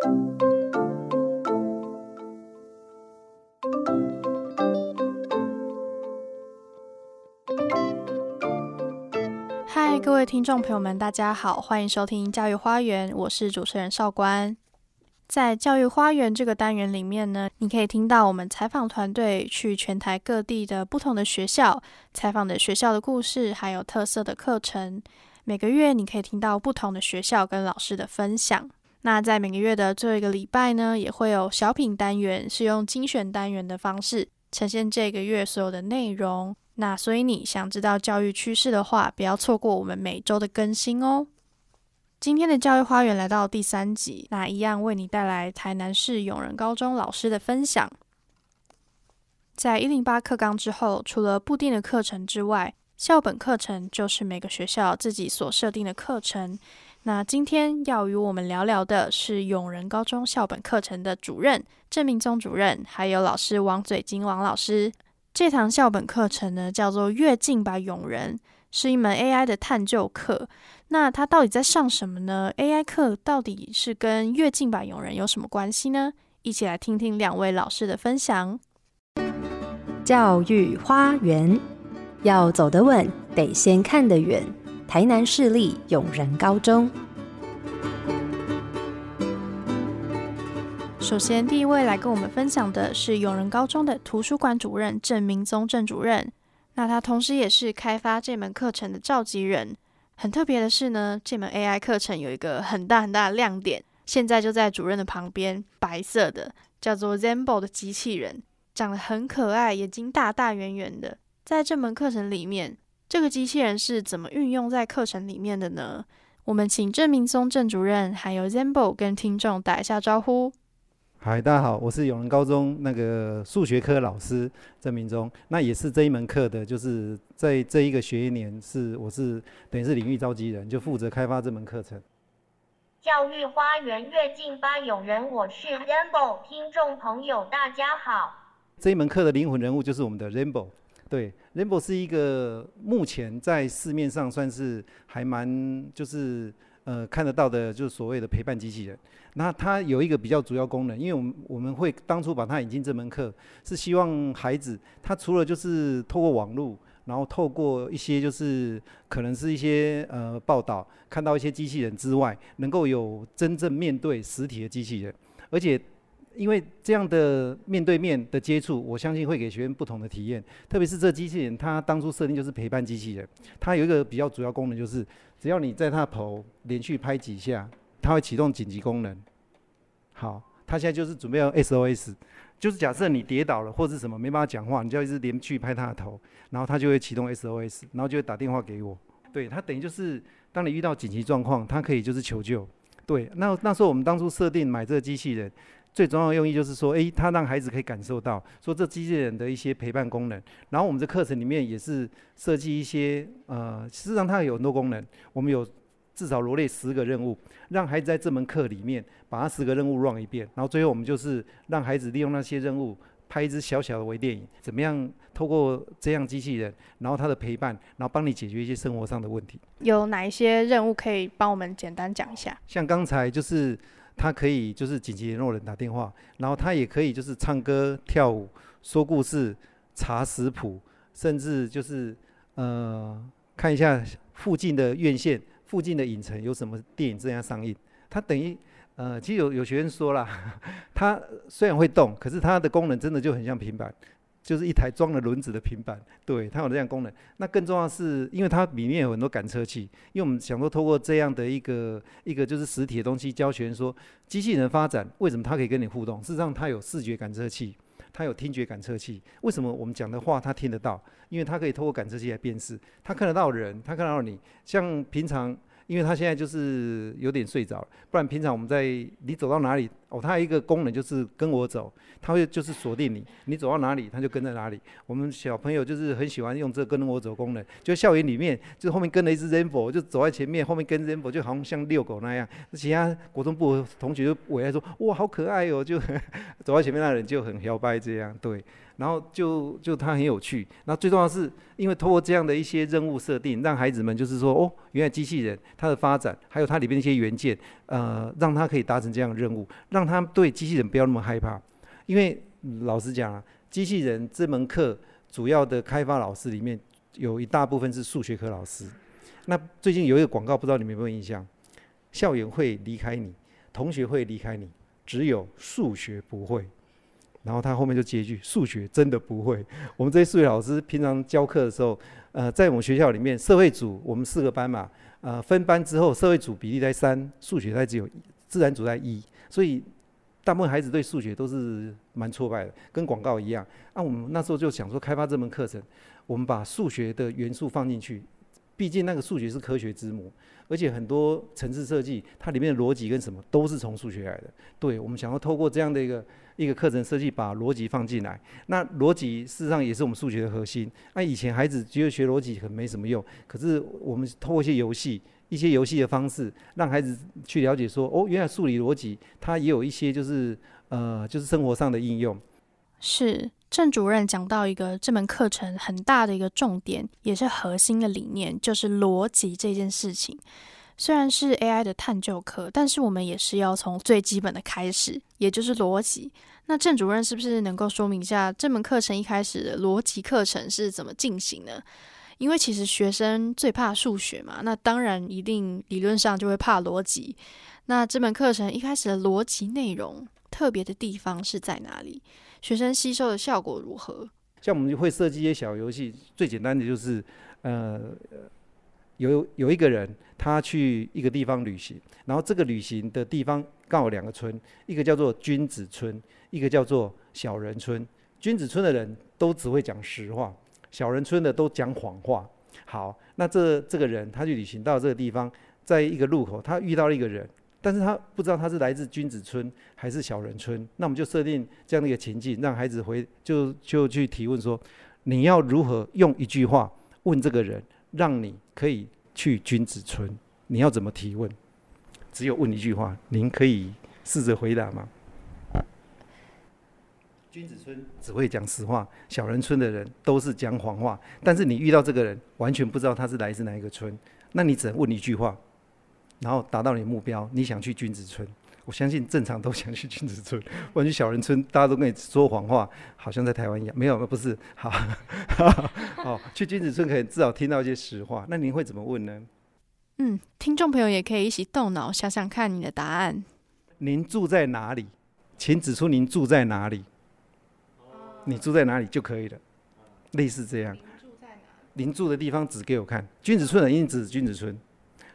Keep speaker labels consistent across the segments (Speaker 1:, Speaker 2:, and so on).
Speaker 1: 嗨，各位听众朋友们，大家好，欢迎收听教育花园，我是主持人邵官。在教育花园这个单元里面呢，你可以听到我们采访团队去全台各地的不同的学校采访的学校的故事，还有特色的课程。每个月你可以听到不同的学校跟老师的分享。那在每个月的最后一个礼拜呢，也会有小品单元，是用精选单元的方式呈现这个月所有的内容。那所以你想知道教育趋势的话，不要错过我们每周的更新哦。今天的教育花园来到第三集，那一样为你带来台南市永仁高中老师的分享。在一零八课纲之后，除了固定的课程之外，校本课程就是每个学校自己所设定的课程。那今天要与我们聊聊的是永仁高中校本课程的主任郑明宗主任，还有老师王嘴金王老师。这堂校本课程呢，叫做《跃进吧永仁》，是一门 AI 的探究课。那他到底在上什么呢？AI 课到底是跟跃进吧永仁有什么关系呢？一起来听听两位老师的分享。
Speaker 2: 教育花园要走得稳，得先看得远。台南市立永仁高中，
Speaker 1: 首先第一位来跟我们分享的是永仁高中的图书馆主任郑明宗郑主任。那他同时也是开发这门课程的召集人。很特别的是呢，这门 AI 课程有一个很大很大的亮点，现在就在主任的旁边，白色的叫做 Zembo 的机器人，长得很可爱，眼睛大大圆圆的。在这门课程里面，这个机器人是怎么运用在课程里面的呢？我们请郑明松郑主任还有 Zambo 跟听众打一下招呼。
Speaker 3: 嗨，大家好，我是永仁高中那个数学科老师郑明忠，那也是这一门课的，就是在这一个学年是我是等于是领域召集人，就负责开发这门课程。
Speaker 4: 教育花园跃进吧永仁，我是 Rainbow，听众朋友大家好。
Speaker 3: 这一门课的灵魂人物就是我们的 Rainbow，对，Rainbow 是一个目前在市面上算是还蛮就是呃看得到的，就是所谓的陪伴机器人。那它有一个比较主要功能，因为我们我们会当初把它引进这门课，是希望孩子他除了就是透过网络，然后透过一些就是可能是一些呃报道看到一些机器人之外，能够有真正面对实体的机器人，而且因为这样的面对面的接触，我相信会给学员不同的体验。特别是这机器人，它当初设定就是陪伴机器人，它有一个比较主要功能就是，只要你在它头连续拍几下。它会启动紧急功能。好，它现在就是准备要 SOS，就是假设你跌倒了或者什么没办法讲话，你就要一直连续拍它的头，然后它就会启动 SOS，然后就会打电话给我。对，它等于就是当你遇到紧急状况，它可以就是求救。对，那那时候我们当初设定买这个机器人，最重要的用意就是说，诶，它让孩子可以感受到说这机器人的一些陪伴功能。然后我们的课程里面也是设计一些，呃，事实上它有很多功能，我们有。至少罗列十个任务，让孩子在这门课里面把它十个任务 run 一遍，然后最后我们就是让孩子利用那些任务拍一支小小的微电影，怎么样透过这样机器人，然后他的陪伴，然后帮你解决一些生活上的问题。
Speaker 1: 有哪一些任务可以帮我们简单讲一下？
Speaker 3: 像刚才就是他可以就是紧急联络人打电话，然后他也可以就是唱歌跳舞、说故事、查食谱，甚至就是呃看一下附近的院线。附近的影城有什么电影正在上映？它等于，呃，其实有有学员说了，它虽然会动，可是它的功能真的就很像平板，就是一台装了轮子的平板。对，它有这样功能。那更重要是，因为它里面有很多感测器，因为我们想说透过这样的一个一个就是实体的东西教学员说，机器人发展为什么它可以跟你互动？事实上，它有视觉感测器。它有听觉感测器，为什么我们讲的话它听得到？因为它可以透过感测器来辨识，它看得到人，它看得到你。像平常，因为它现在就是有点睡着了，不然平常我们在你走到哪里，哦，它一个功能就是跟我走，它会就是锁定你，你走到哪里，它就跟在哪里。我们小朋友就是很喜欢用这跟我走功能，就校园里面就后面跟了一只 r a n b o 就走在前面，后面跟 r a n b o 就好像像遛狗那样。其他国中部同学就围来说，哇，好可爱哦，就 走在前面那人就很摇摆这样，对。然后就就它很有趣，那最重要的是因为通过这样的一些任务设定，让孩子们就是说，哦，原来机器人它的发展，还有它里面一些元件，呃，让它可以达成这样的任务，让他对机器人不要那么害怕。因为老实讲啊，机器人这门课主要的开发老师里面有一大部分是数学科老师。那最近有一个广告，不知道你们有没有印象？校园会离开你，同学会离开你，只有数学不会。然后他后面就接一句：“数学真的不会。”我们这些数学老师平常教课的时候，呃，在我们学校里面，社会组我们四个班嘛，呃，分班之后，社会组比例在三，数学在只有，自然组在一，所以大部分孩子对数学都是蛮挫败的，跟广告一样。那我们那时候就想说，开发这门课程，我们把数学的元素放进去，毕竟那个数学是科学之母。而且很多城市设计，它里面的逻辑跟什么都是从数学来的。对我们想要透过这样的一个一个课程设计，把逻辑放进来。那逻辑事实上也是我们数学的核心。那以前孩子觉得学逻辑很没什么用，可是我们透过一些游戏、一些游戏的方式，让孩子去了解说，哦，原来数理逻辑它也有一些就是呃就是生活上的应用。
Speaker 1: 是郑主任讲到一个这门课程很大的一个重点，也是核心的理念，就是逻辑这件事情。虽然是 AI 的探究课，但是我们也是要从最基本的开始，也就是逻辑。那郑主任是不是能够说明一下这门课程一开始的逻辑课程是怎么进行呢？因为其实学生最怕数学嘛，那当然一定理论上就会怕逻辑。那这门课程一开始的逻辑内容特别的地方是在哪里？学生吸收的效果如何？
Speaker 3: 像我们会设计一些小游戏，最简单的就是，呃，有有一个人他去一个地方旅行，然后这个旅行的地方刚好两个村，一个叫做君子村，一个叫做小人村。君子村的人都只会讲实话，小人村的都讲谎话。好，那这这个人他去旅行到这个地方，在一个路口，他遇到了一个人。但是他不知道他是来自君子村还是小人村，那我们就设定这样的一个情境，让孩子回就就去提问说，你要如何用一句话问这个人，让你可以去君子村？你要怎么提问？只有问一句话，您可以试着回答吗？君子村只会讲实话，小人村的人都是讲谎话。但是你遇到这个人，完全不知道他是来自哪一个村，那你只能问一句话。然后达到你的目标，你想去君子村，我相信正常都想去君子村。不然去小人村，大家都跟你说谎话，好像在台湾一样。没有，不是。好，好，去君子村可以至少听到一些实话。那您会怎么问呢？
Speaker 1: 嗯，听众朋友也可以一起动脑想想看你的答案。
Speaker 3: 您住在哪里？请指出您住在哪里。你住在哪里就可以了。类似这样。您住在哪？您住的地方指给我看。君子村的一定指君子村。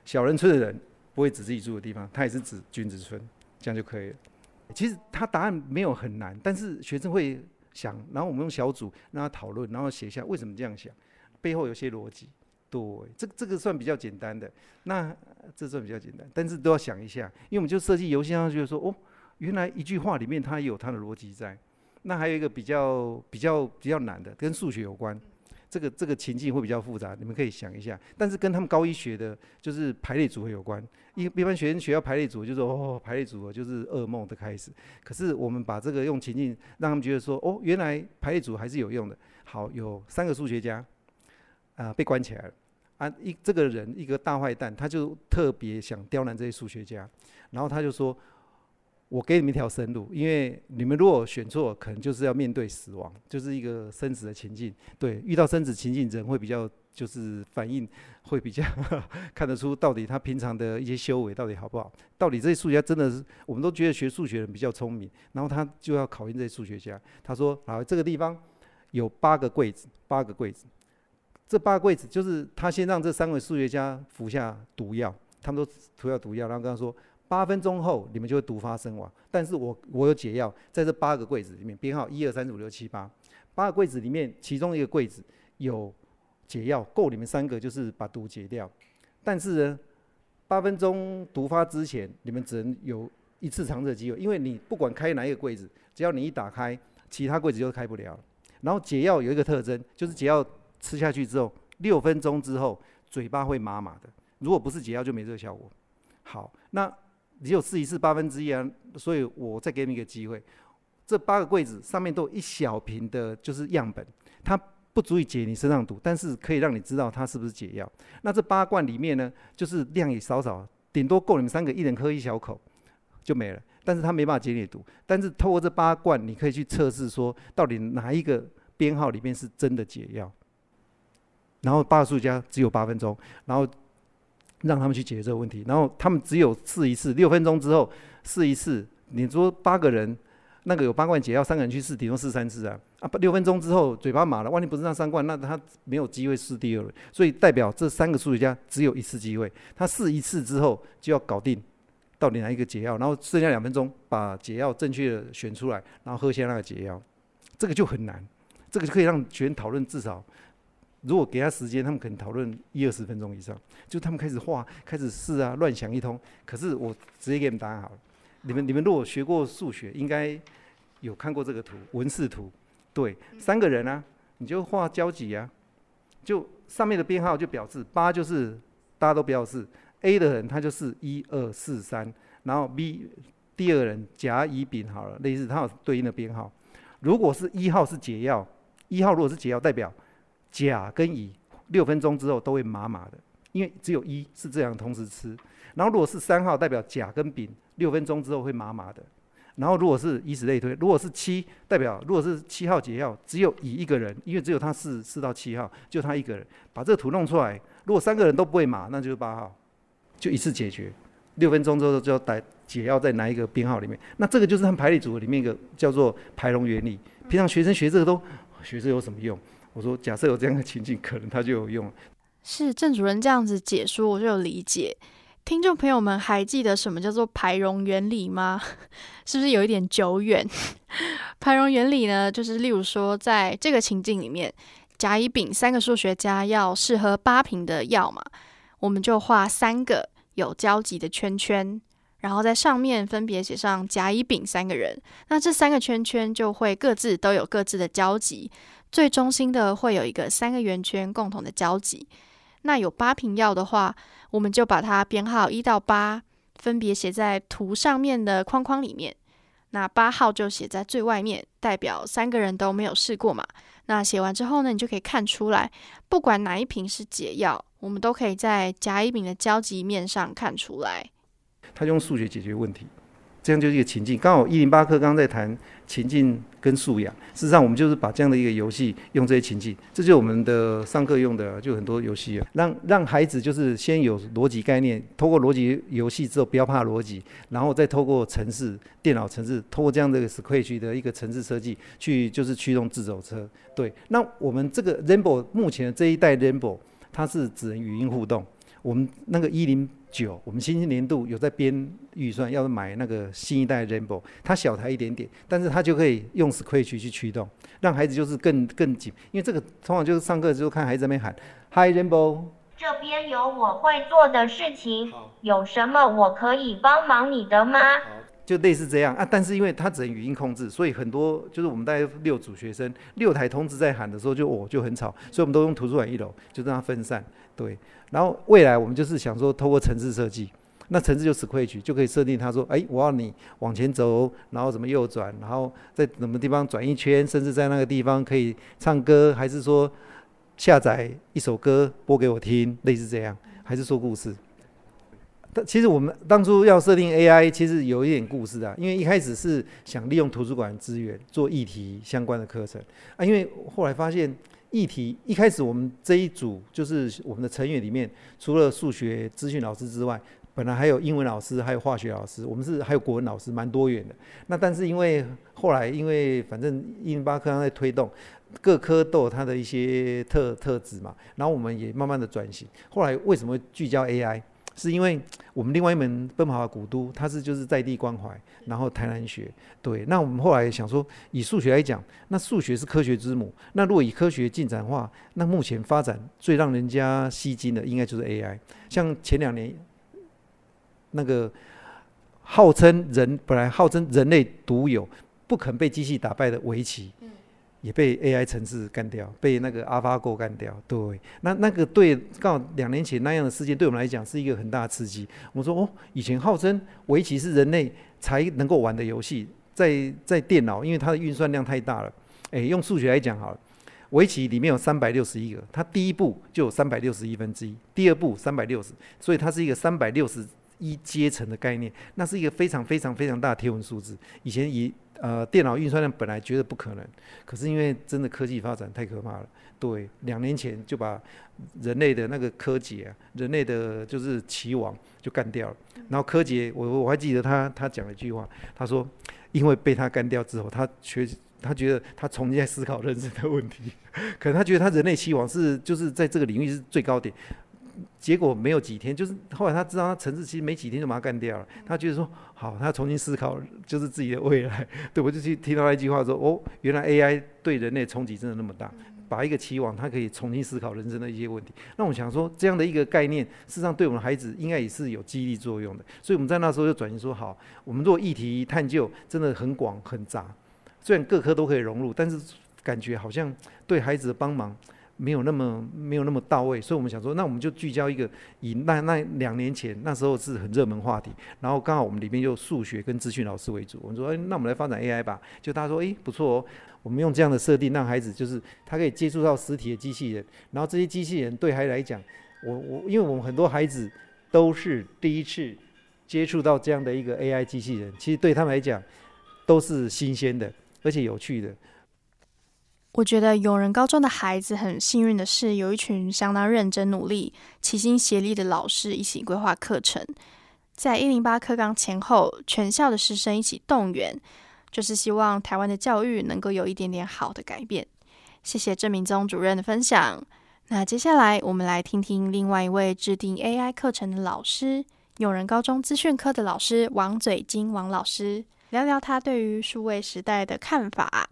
Speaker 3: 小人村的人。不会指自己住的地方，他也是指君子村，这样就可以了。其实他答案没有很难，但是学生会想，然后我们用小组让他讨论，然后写下为什么这样想，背后有些逻辑。对，这这个算比较简单的，那这算比较简单，但是都要想一下，因为我们就设计游戏上就是说，哦，原来一句话里面它有它的逻辑在。那还有一个比较比较比较难的，跟数学有关。这个这个情境会比较复杂，你们可以想一下。但是跟他们高一学的，就是排列组合有关。一一般学生学到排列组合，就说哦，排列组合就是噩梦的开始。可是我们把这个用情境，让他们觉得说，哦，原来排列组合还是有用的。好，有三个数学家，啊，被关起来了。啊，一这个人一个大坏蛋，他就特别想刁难这些数学家，然后他就说。我给你们一条生路，因为你们如果选错，可能就是要面对死亡，就是一个生死的情境。对，遇到生死情境，人会比较就是反应会比较 看得出到底他平常的一些修为到底好不好，到底这些数学家真的是我们都觉得学数学人比较聪明，然后他就要考验这些数学家。他说：好，这个地方有八个柜子，八个柜子，这八个柜子就是他先让这三位数学家服下毒药，他们都涂下毒药，然后跟他说。八分钟后，你们就会毒发身亡。但是我我有解药，在这八个柜子里面，编号一二三四五六七八，八个柜子里面，其中一个柜子有解药，够你们三个就是把毒解掉。但是呢，八分钟毒发之前，你们只能有一次尝试的机会，因为你不管开哪一个柜子，只要你一打开，其他柜子就开不了。然后解药有一个特征，就是解药吃下去之后，六分钟之后嘴巴会麻麻的。如果不是解药，就没这个效果。好，那只有试一次八分之一啊，所以我再给你一个机会。这八个柜子上面都有一小瓶的，就是样本，它不足以解你身上毒，但是可以让你知道它是不是解药。那这八罐里面呢，就是量也少少，顶多够你们三个一人喝一小口就没了。但是它没办法解你毒，但是透过这八罐，你可以去测试说，到底哪一个编号里面是真的解药。然后八个数家只有八分钟，然后让他们去解决这个问题。然后他们只有试一次，六分钟之后试一次。你说八个人。那个有八罐解药，三个人去试，顶多试三次啊！啊，六分钟之后嘴巴麻了，万一不是那三罐，那他没有机会试第二轮。所以代表这三个数学家只有一次机会，他试一次之后就要搞定到底哪一个解药，然后剩下两分钟把解药正确的选出来，然后喝下那个解药，这个就很难。这个就可以让学员讨论至少，如果给他时间，他们可能讨论一二十分钟以上，就他们开始画，开始试啊，乱想一通。可是我直接给你们答案好了。你们你们如果学过数学，应该有看过这个图，文式图。对，三个人啊，你就画交集啊，就上面的编号就表示八就是大家都不要试，A 的人他就是一二四三，然后 B 第二人甲乙丙好了，类似它有对应的编号。如果是一号是解药，一号如果是解药，代表甲跟乙六分钟之后都会麻麻的，因为只有一是这样同时吃。然后如果是三号，代表甲跟丙。六分钟之后会麻麻的，然后如果是以此类推，如果是七，代表如果是七号解药，只有乙一个人，因为只有他四四到七号，就他一个人把这个图弄出来。如果三个人都不会麻，那就是八号，就一次解决。六分钟之后就要带解药在哪一个编号里面？那这个就是他们排列组合里面一个叫做排龙原理。平常学生学这个都学这有什么用？我说假设有这样的情境，可能他就有用。
Speaker 1: 是郑主任这样子解说，我就有理解。听众朋友们，还记得什么叫做排容原理吗？是不是有一点久远？排容原理呢，就是例如说，在这个情境里面，甲、乙、丙三个数学家要试喝八瓶的药嘛，我们就画三个有交集的圈圈，然后在上面分别写上甲、乙、丙三个人。那这三个圈圈就会各自都有各自的交集，最中心的会有一个三个圆圈共同的交集。那有八瓶药的话，我们就把它编号一到八，分别写在图上面的框框里面。那八号就写在最外面，代表三个人都没有试过嘛。那写完之后呢，你就可以看出来，不管哪一瓶是解药，我们都可以在甲乙丙的交集面上看出来。
Speaker 3: 他用数学解决问题。这样就是一个情境，刚好一零八课刚刚在谈情境跟素养。事实上，我们就是把这样的一个游戏用这些情境，这就是我们的上课用的，就很多游戏，让让孩子就是先有逻辑概念，通过逻辑游戏之后不要怕逻辑，然后再透过城市电脑城市，通过这样的 Scratch 的一个城市设计去就是驱动自走车。对，那我们这个 Rainbow 目前这一代 Rainbow，它是只能语音互动。我们那个一零九，我们新兴年度有在编预算，要买那个新一代 Rainbow，它小台一点点，但是它就可以用 Scratch 去驱动，让孩子就是更更紧，因为这个通常就是上课就看孩子在那边喊 Hi Rainbow，
Speaker 4: 这边有我会做的事情，有什么我可以帮忙你的吗？
Speaker 3: 就类似这样。啊，但是因为它只能语音控制，所以很多就是我们大概六组学生，六台通知在喊的时候就哦就很吵，所以我们都用图书馆一楼，就让它分散，对。然后未来我们就是想说，透过城市设计，那城市就是规矩就可以设定，他说，哎，我要你往前走，然后怎么右转，然后在什么地方转一圈，甚至在那个地方可以唱歌，还是说下载一首歌播给我听，类似这样，还是说故事。但其实我们当初要设定 AI，其实有一点故事啊，因为一开始是想利用图书馆资源做议题相关的课程啊，因为后来发现。议题一开始，我们这一组就是我们的成员里面，除了数学资讯老师之外，本来还有英文老师，还有化学老师，我们是还有国文老师，蛮多元的。那但是因为后来因为反正一零八课堂在推动，各科都有它的一些特特质嘛，然后我们也慢慢的转型。后来为什么聚焦 AI？是因为 我们另外一门奔跑的古都，它是就是在地关怀，然后台南学，对。那我们后来想说，以数学来讲，那数学是科学之母。那如果以科学进展的话，那目前发展最让人家吸睛的，应该就是 AI。像前两年那个号称人本来号称人类独有、不肯被机器打败的围棋，也被 AI 程式干掉，被那个 AlphaGo 干掉。对，那那个对刚好两年前那样的事件，对我们来讲是一个很大的刺激。我说哦，以前号称围棋是人类才能够玩的游戏，在在电脑，因为它的运算量太大了。诶，用数学来讲好了，围棋里面有三百六十一个，它第一步就有三百六十一分之一，第二步三百六十，所以它是一个三百六十。一阶层的概念，那是一个非常非常非常大的天文数字。以前以呃电脑运算量本来觉得不可能，可是因为真的科技发展太可怕了，对，两年前就把人类的那个柯洁啊，人类的就是棋王就干掉了。然后柯洁，我我还记得他他讲了一句话，他说，因为被他干掉之后，他学他觉得他重新在思考人生的问题，可能他觉得他人类棋王是就是在这个领域是最高点。结果没有几天，就是后来他知道他陈志其实没几天就把他干掉了。他觉得说好，他重新思考就是自己的未来。对我就去听到那一句话说哦，原来 AI 对人类冲击真的那么大，把一个期望他可以重新思考人生的一些问题。那我想说这样的一个概念，事实上对我们孩子应该也是有激励作用的。所以我们在那时候就转型说好，我们做议题探究真的很广很杂，虽然各科都可以融入，但是感觉好像对孩子的帮忙。没有那么没有那么到位，所以我们想说，那我们就聚焦一个以那那两年前那时候是很热门话题，然后刚好我们里面就数学跟资讯老师为主，我们说，哎，那我们来发展 AI 吧。就他说，哎，不错哦，我们用这样的设定，让孩子就是他可以接触到实体的机器人，然后这些机器人对孩子来讲，我我因为我们很多孩子都是第一次接触到这样的一个 AI 机器人，其实对他们来讲都是新鲜的，而且有趣的。
Speaker 1: 我觉得永仁高中的孩子很幸运的是，有一群相当认真努力、齐心协力的老师一起规划课程。在一零八课纲前后，全校的师生一起动员，就是希望台湾的教育能够有一点点好的改变。谢谢郑明宗主任的分享。那接下来我们来听听另外一位制定 AI 课程的老师——永仁高中资讯科的老师王嘴金王老师，聊聊他对于数位时代的看法。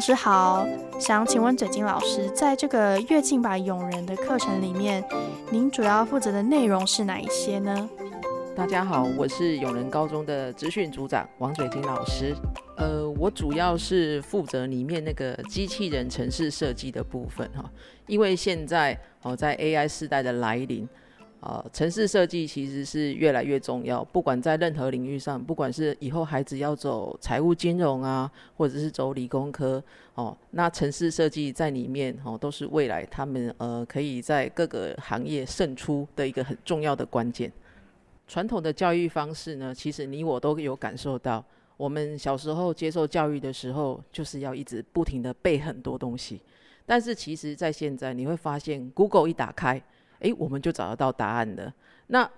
Speaker 1: 老师好，想请问嘴金老师，在这个跃进吧永人的课程里面，您主要负责的内容是哪一些呢？
Speaker 5: 大家好，我是永仁高中的资讯组长王嘴金老师。呃，我主要是负责里面那个机器人城市设计的部分哈，因为现在哦，在 AI 时代的来临。啊，城市设计其实是越来越重要，不管在任何领域上，不管是以后孩子要走财务金融啊，或者是走理工科，哦，那城市设计在里面哦，都是未来他们呃可以在各个行业胜出的一个很重要的关键。传统的教育方式呢，其实你我都有感受到，我们小时候接受教育的时候，就是要一直不停的背很多东西，但是其实在现在你会发现，Google 一打开。诶，我们就找得到答案的。那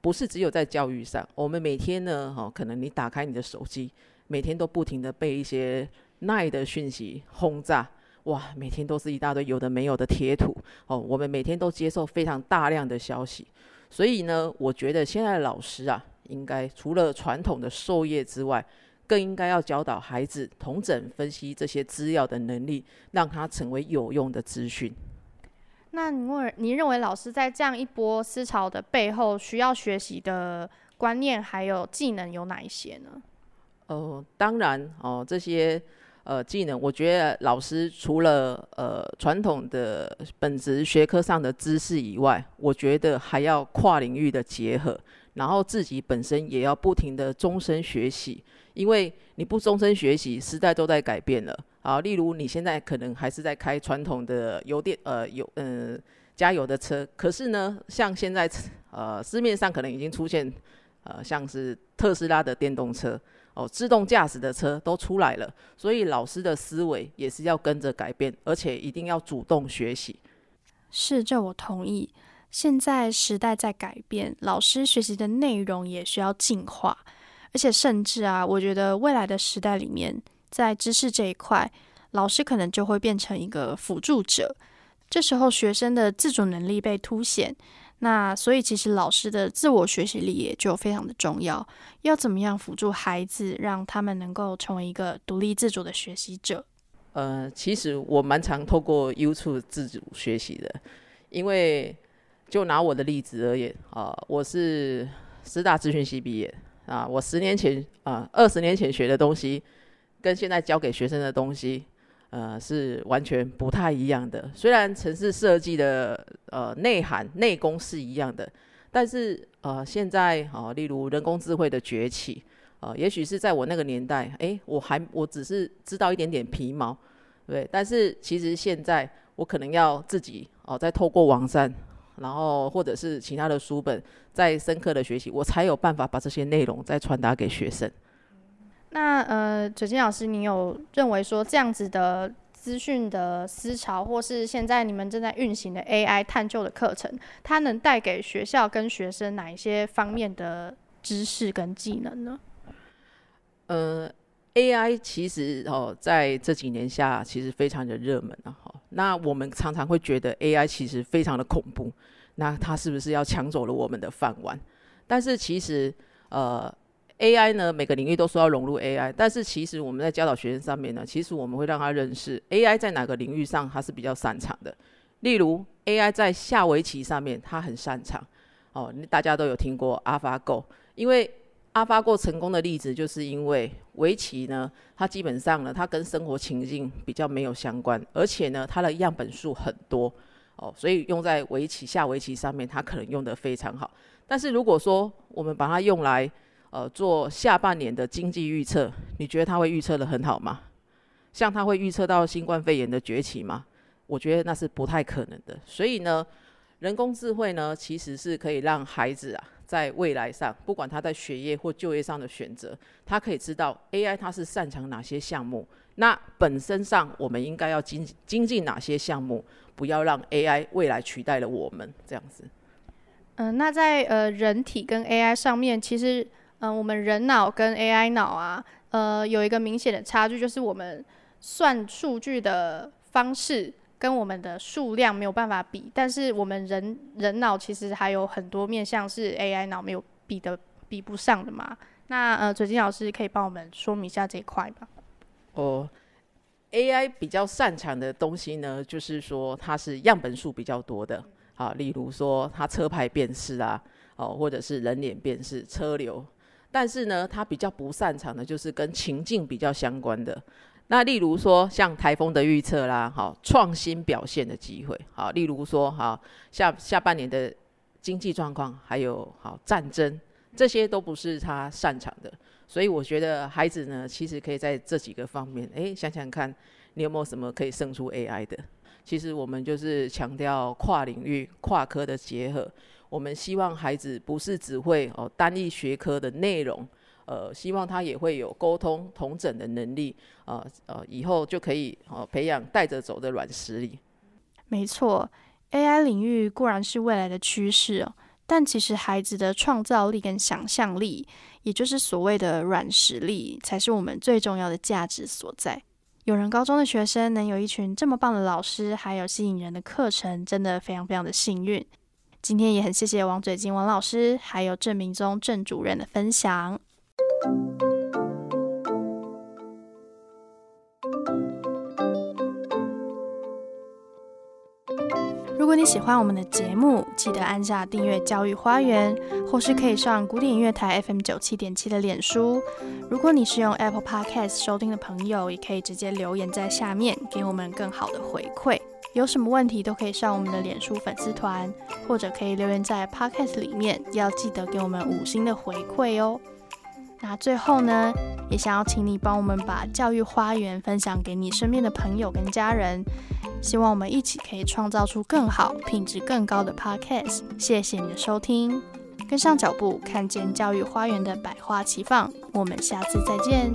Speaker 5: 不是只有在教育上，我们每天呢，哈，可能你打开你的手机，每天都不停的被一些耐的讯息轰炸，哇，每天都是一大堆有的没有的贴图，哦，我们每天都接受非常大量的消息，所以呢，我觉得现在的老师啊，应该除了传统的授业之外，更应该要教导孩子同整分析这些资料的能力，让他成为有用的资讯。
Speaker 1: 那你问，你认为老师在这样一波思潮的背后，需要学习的观念还有技能有哪一些呢？
Speaker 5: 哦，当然哦，这些呃技能，我觉得老师除了呃传统的本职学科上的知识以外，我觉得还要跨领域的结合，然后自己本身也要不停的终身学习，因为你不终身学习，时代都在改变了。啊，例如你现在可能还是在开传统的油电呃油嗯加油的车，可是呢，像现在呃市面上可能已经出现呃像是特斯拉的电动车哦，自动驾驶的车都出来了，所以老师的思维也是要跟着改变，而且一定要主动学习。
Speaker 1: 是，这我同意。现在时代在改变，老师学习的内容也需要进化，而且甚至啊，我觉得未来的时代里面。在知识这一块，老师可能就会变成一个辅助者。这时候，学生的自主能力被凸显，那所以其实老师的自我学习力也就非常的重要。要怎么样辅助孩子，让他们能够成为一个独立自主的学习者？
Speaker 5: 呃，其实我蛮常透过 YouTube 自主学习的，因为就拿我的例子而言啊，我是师大资讯系毕业啊，我十年前啊，二十年前学的东西，跟现在教给学生的东西。呃，是完全不太一样的。虽然城市设计的呃内涵内功是一样的，但是呃现在啊，例如人工智慧的崛起，呃，也许是在我那个年代，哎，我还我只是知道一点点皮毛，对。但是其实现在我可能要自己哦，再透过网站，然后或者是其他的书本，再深刻的学习，我才有办法把这些内容再传达给学生。
Speaker 1: 那呃，水晶老师，你有认为说这样子的资讯的思潮，或是现在你们正在运行的 AI 探究的课程，它能带给学校跟学生哪一些方面的知识跟技能呢？
Speaker 5: 呃，AI 其实哦，在这几年下其实非常的热门啊。哈，那我们常常会觉得 AI 其实非常的恐怖，那它是不是要抢走了我们的饭碗？但是其实呃。AI 呢，每个领域都说要融入 AI，但是其实我们在教导学生上面呢，其实我们会让他认识 AI 在哪个领域上他是比较擅长的。例如 AI 在下围棋上面，他很擅长。哦，大家都有听过 AlphaGo，因为 AlphaGo 成功的例子，就是因为围棋呢，它基本上呢，它跟生活情境比较没有相关，而且呢，它的样本数很多。哦，所以用在围棋下围棋上面，它可能用得非常好。但是如果说我们把它用来呃，做下半年的经济预测，你觉得他会预测的很好吗？像他会预测到新冠肺炎的崛起吗？我觉得那是不太可能的。所以呢，人工智慧呢，其实是可以让孩子啊，在未来上，不管他在学业或就业上的选择，他可以知道 AI 它是擅长哪些项目。那本身上，我们应该要精精进哪些项目，不要让 AI 未来取代了我们这样子。
Speaker 1: 嗯，那在呃人体跟 AI 上面，其实。嗯，我们人脑跟 AI 脑啊，呃，有一个明显的差距，就是我们算数据的方式跟我们的数量没有办法比。但是我们人人脑其实还有很多面向是 AI 脑没有比的比不上的嘛。那呃，水晶老师可以帮我们说明一下这一块吗？
Speaker 5: 哦，AI 比较擅长的东西呢，就是说它是样本数比较多的啊，例如说它车牌辨识啊，哦，或者是人脸辨识、车流。但是呢，他比较不擅长的就是跟情境比较相关的。那例如说像台风的预测啦，好创新表现的机会，好，例如说好下下半年的经济状况，还有好战争，这些都不是他擅长的。所以我觉得孩子呢，其实可以在这几个方面，哎，想想看你有没有什么可以胜出 AI 的。其实我们就是强调跨领域、跨科的结合。我们希望孩子不是只会哦单一学科的内容，呃，希望他也会有沟通、同整的能力，呃呃，以后就可以哦培养带着走的软实力。
Speaker 1: 没错，AI 领域固然是未来的趋势，但其实孩子的创造力跟想象力，也就是所谓的软实力，才是我们最重要的价值所在。有人高中的学生能有一群这么棒的老师，还有吸引人的课程，真的非常非常的幸运。今天也很谢谢王嘴金王老师，还有郑明宗郑主任的分享。如果你喜欢我们的节目，记得按下订阅教育花园，或是可以上古典音乐台 FM 九七点七的脸书。如果你是用 Apple Podcast 收听的朋友，也可以直接留言在下面，给我们更好的回馈。有什么问题都可以上我们的脸书粉丝团，或者可以留言在 Podcast 里面，要记得给我们五星的回馈哦。那最后呢，也想要请你帮我们把教育花园分享给你身边的朋友跟家人，希望我们一起可以创造出更好、品质更高的 Podcast。谢谢你的收听，跟上脚步，看见教育花园的百花齐放。我们下次再见。